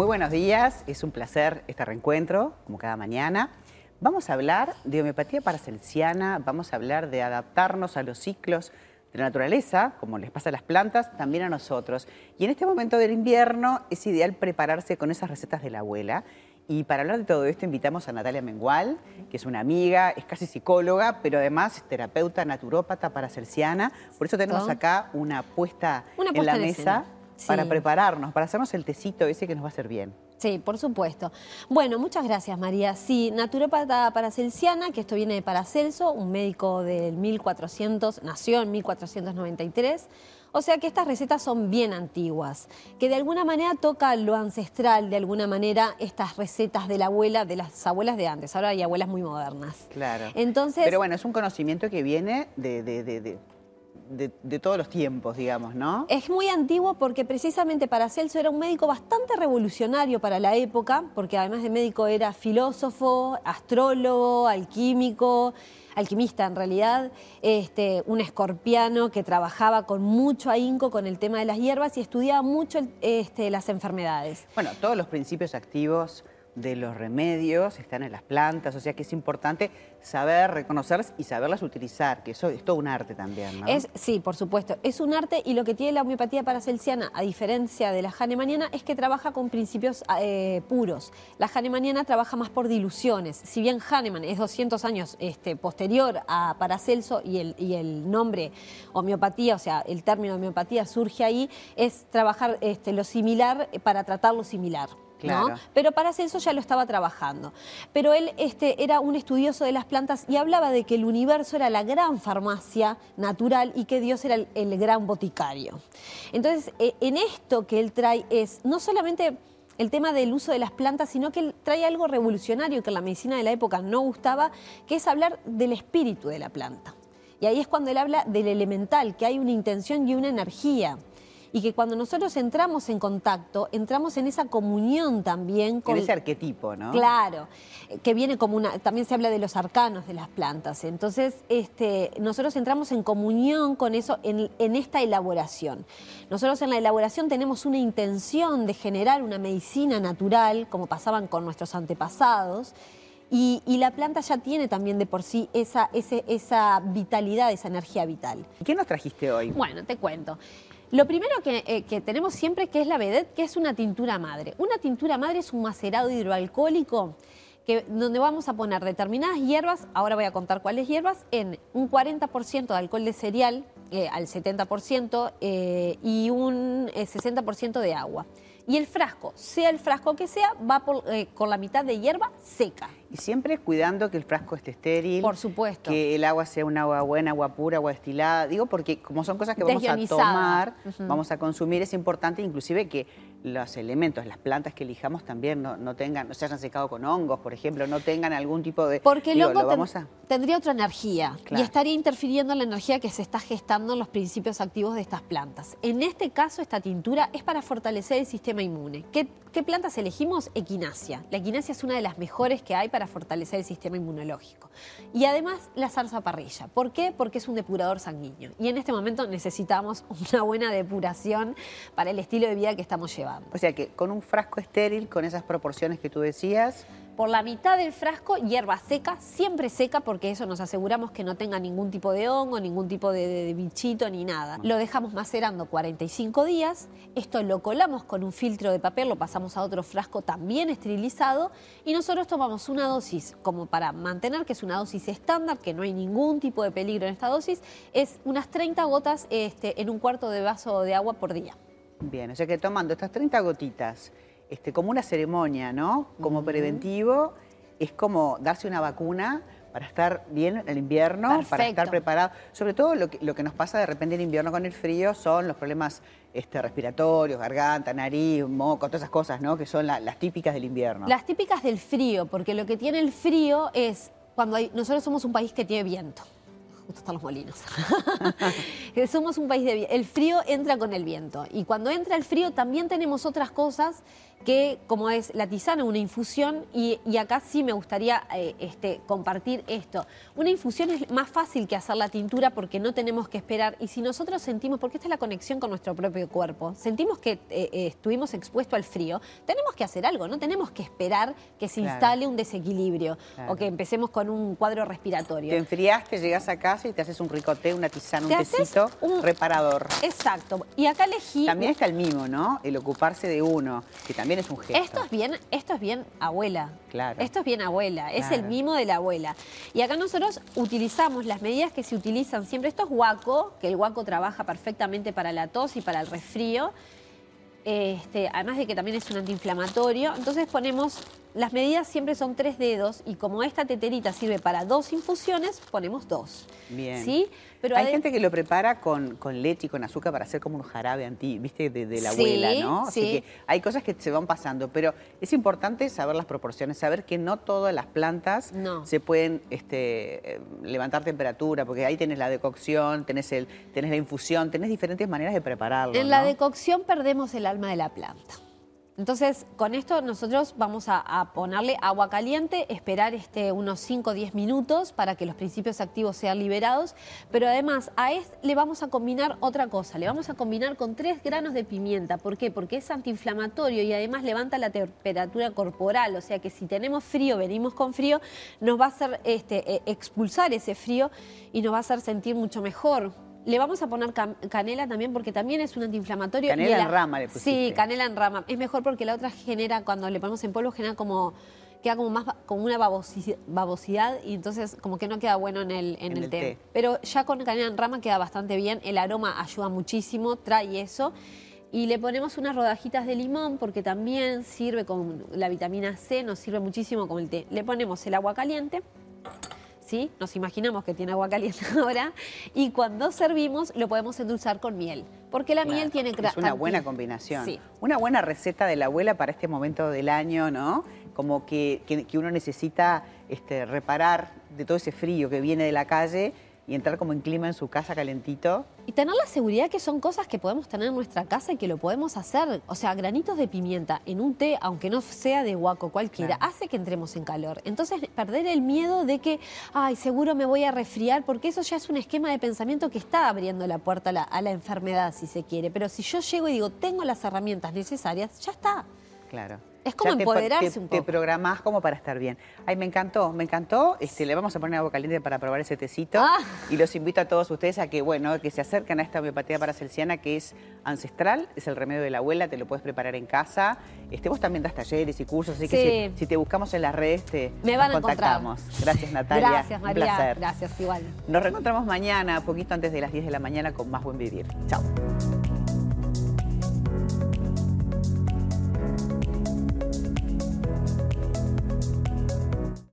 Muy buenos días, es un placer este reencuentro, como cada mañana. Vamos a hablar de homeopatía paracelsiana, vamos a hablar de adaptarnos a los ciclos de la naturaleza, como les pasa a las plantas, también a nosotros. Y en este momento del invierno es ideal prepararse con esas recetas de la abuela. Y para hablar de todo esto invitamos a Natalia Mengual, que es una amiga, es casi psicóloga, pero además es terapeuta naturópata paracelsiana. Por eso tenemos acá una puesta, en la mesa para prepararnos, para hacernos el tecito ese que nos va a hacer bien. Sí, por supuesto. Bueno, muchas gracias María. Sí, naturópata paracelsiana, que esto viene de Paracelso, un médico del 1400, nació en 1493. O sea que estas recetas son bien antiguas, que de alguna manera toca lo ancestral, de alguna manera estas recetas de la abuela, de las abuelas de antes. Ahora hay abuelas muy modernas. Claro. Entonces, Pero bueno, es un conocimiento que viene de, de, de de, todos los tiempos, digamos, ¿no? Es muy antiguo porque precisamente Paracelso era un médico bastante revolucionario para la época, porque además de médico era filósofo, astrólogo, alquímico, alquimista en realidad, este, un escorpiano que trabajaba con mucho ahínco con el tema de las hierbas y estudiaba mucho este, las enfermedades. Bueno, todos los principios activos de los remedios están en las plantas, o sea que es importante saber reconocerlas y saberlas utilizar, que eso es todo un arte también. Es, sí, por supuesto, es un arte y lo que tiene la homeopatía paracelsiana, a diferencia de la hahnemanniana, es que trabaja con principios eh, puros. La hahnemanniana trabaja más por diluciones. Si bien Hahnemann es 200 años este, posterior a Paracelso y el, y el nombre homeopatía, o sea, el término homeopatía surge ahí, es trabajar este, lo similar para tratar lo similar. ¿No? Pero Paracelso ya lo estaba trabajando. Pero él este, era un estudioso de las plantas y hablaba de que el universo era la gran farmacia natural y que Dios era el, gran boticario. Entonces, e, en esto que él trae es no solamente el tema del uso de las plantas, sino que él trae algo revolucionario que en la medicina de la época no gustaba, que es hablar del espíritu de la planta. Y ahí es cuando él habla del elemental, que hay una intención y una energía y que cuando nosotros entramos en contacto, entramos en esa comunión también con... ese arquetipo, ¿no? Claro, que viene como una... También se habla de los arcanos de las plantas. Entonces, este, nosotros entramos en comunión con eso en, en esta elaboración. Nosotros en la elaboración tenemos una intención de generar una medicina natural, como pasaban con nuestros antepasados, y, la planta ya tiene también de por sí esa, esa vitalidad, esa energía vital. ¿Qué nos trajiste hoy? Bueno, te cuento. Lo primero eh, que, tenemos siempre que es la vedette, que es una tintura madre. Una tintura madre es un macerado hidroalcohólico que, donde vamos a poner determinadas hierbas, ahora voy a contar cuáles hierbas, en un 40% de alcohol de cereal eh, al 70% eh, y un 60% de agua. Y el frasco, sea el frasco que sea, va con la mitad de hierba seca. Y siempre cuidando que el frasco esté estéril. Por supuesto. Que el agua sea un agua buena, agua pura, agua destilada. Digo, porque como son cosas que vamos a tomar, vamos a consumir, es importante inclusive que los elementos, las plantas que elijamos también no, tengan, no se hayan secado con hongos, por ejemplo, no tengan algún tipo de... Porque el hongo tendría otra energía y estaría interfiriendo en la energía que se está gestando en los principios activos de estas plantas. En este caso, esta tintura es para fortalecer el sistema inmune. ¿Qué, qué plantas elegimos? Equinacia. La equinacia es una de las mejores que hay para fortalecer el sistema inmunológico. Y además la zarza parrilla. ¿Por qué? Porque es un depurador sanguíneo. Y en este momento necesitamos una buena depuración para el estilo de vida que estamos llevando. O sea que con un frasco estéril, con esas proporciones que tú decías, por la mitad del frasco hierba seca, siempre seca porque eso nos aseguramos que no tenga ningún tipo de hongo, ningún tipo de, bichito ni nada. Lo dejamos macerando 45 días, esto lo colamos con un filtro de papel, lo pasamos a otro frasco también esterilizado. Y nosotros tomamos una dosis como para mantener que es una dosis estándar, que no hay ningún tipo de peligro en esta dosis, es unas 30 gotas este, en un cuarto de vaso de agua por día. Bien, o sea que tomando estas 30 gotitas este, como una ceremonia, ¿no? Como preventivo, es como darse una vacuna para estar bien en el invierno, para estar preparado. Sobre todo lo que, nos pasa de repente en invierno con el frío son los problemas este, respiratorios, garganta, nariz, moco, todas esas cosas, ¿no? Que son las típicas del invierno. Las típicas del frío, porque lo que tiene el frío es cuando hay, nosotros somos un país que tiene viento están los molinos. Somos un país de... El frío entra con el viento. Y cuando entra el frío también tenemos otras cosas que como es la tisana, una infusión, y, acá sí me gustaría eh, este, compartir esto. Una infusión es más fácil que hacer la tintura porque no tenemos que esperar, y si nosotros sentimos, porque esta es la conexión con nuestro propio cuerpo, sentimos que eh, eh, estuvimos expuestos al frío, tenemos que hacer algo, no tenemos que esperar que se instale un desequilibrio o que empecemos con un cuadro respiratorio. Te enfriaste, llegas a casa y te haces un ricote, una tisana, un tecito un... reparador. Exacto. Y acá elegí... También está el mimo, ¿no? El ocuparse de uno, que también es un gesto. Esto es bien, esto es bien abuela. Claro. Esto es bien abuela, es el mimo de la abuela. Y acá nosotros utilizamos las medidas que se utilizan siempre. Esto es guaco, que el guaco trabaja perfectamente para la tos y para el resfrío. Este, además de que también es un antiinflamatorio. Entonces ponemos las medidas siempre son tres dedos y como esta teterita sirve para dos infusiones, ponemos dos. Bien. ¿Sí? Pero hay gente que lo prepara con, con, leche y con azúcar para hacer como un jarabe anti, viste, de, la abuela, ¿no? Así que hay cosas que se van pasando, pero es importante saber las proporciones, saber que no todas las plantas se pueden este, levantar temperatura, porque ahí tenés la decocción, tenés, el, tenés la infusión, tenés diferentes maneras de prepararlo. En la decocción perdemos el alma de la planta. Entonces, con esto nosotros vamos a, ponerle agua caliente, esperar este, unos 5 o 10 minutos para que los principios activos sean liberados, pero además a este le vamos a combinar otra cosa, le vamos a combinar con 3 granos de pimienta. ¿Por qué? Porque es antiinflamatorio y además levanta la temperatura corporal, o sea que si tenemos frío, venimos con frío, nos va a hacer este, e, expulsar ese frío y nos va a hacer sentir mucho mejor. Le vamos a poner canela también porque también es un antiinflamatorio. Canela en rama le pusiste. Sí, canela en rama. Es mejor porque la otra genera, cuando le ponemos en polvo, genera como queda como más como una babosidad y entonces como que no queda bueno en el, en, el, té. Pero ya con canela en rama queda bastante bien, el aroma ayuda muchísimo, trae eso. Y le ponemos unas rodajitas de limón porque también sirve con la vitamina C, nos sirve muchísimo con el té. Le ponemos el agua caliente nos imaginamos que tiene agua caliente ahora y cuando servimos lo podemos endulzar con miel, porque la miel tiene... Es una buena combinación. Una buena receta de la abuela para este momento del año, ¿no? Como que, que uno necesita este, reparar de todo ese frío que viene de la calle y entrar como en clima en su casa calentito. Y tener la seguridad que son cosas que podemos tener en nuestra casa y que lo podemos hacer. O sea, granitos de pimienta en un té, aunque no sea de guaco cualquiera, hace que entremos en calor. Entonces, perder el miedo de que, ay, seguro me voy a resfriar, porque eso ya es un esquema de pensamiento que está abriendo la puerta a la, a la enfermedad, si se quiere. Pero si yo llego y digo, tengo las herramientas necesarias, ya está. Claro. Es como empoderarse te, un poco. Te programás como para estar bien. Ay, me encantó, me encantó. Este, le vamos a poner agua caliente para probar ese tecito. Ah. Y los invito a todos ustedes a que, bueno, que se acerquen a esta homeopatía paracelsiana que es ancestral, es el remedio de la abuela, te lo puedes preparar en casa. Este, vos también das talleres y cursos, así que si, te buscamos en las redes, te me van a contactamos. Gracias, Natalia. Gracias, María. Un placer. Gracias, igual. Nos reencontramos mañana, poquito antes de las 10 de la mañana, con más buen vivir. Chao.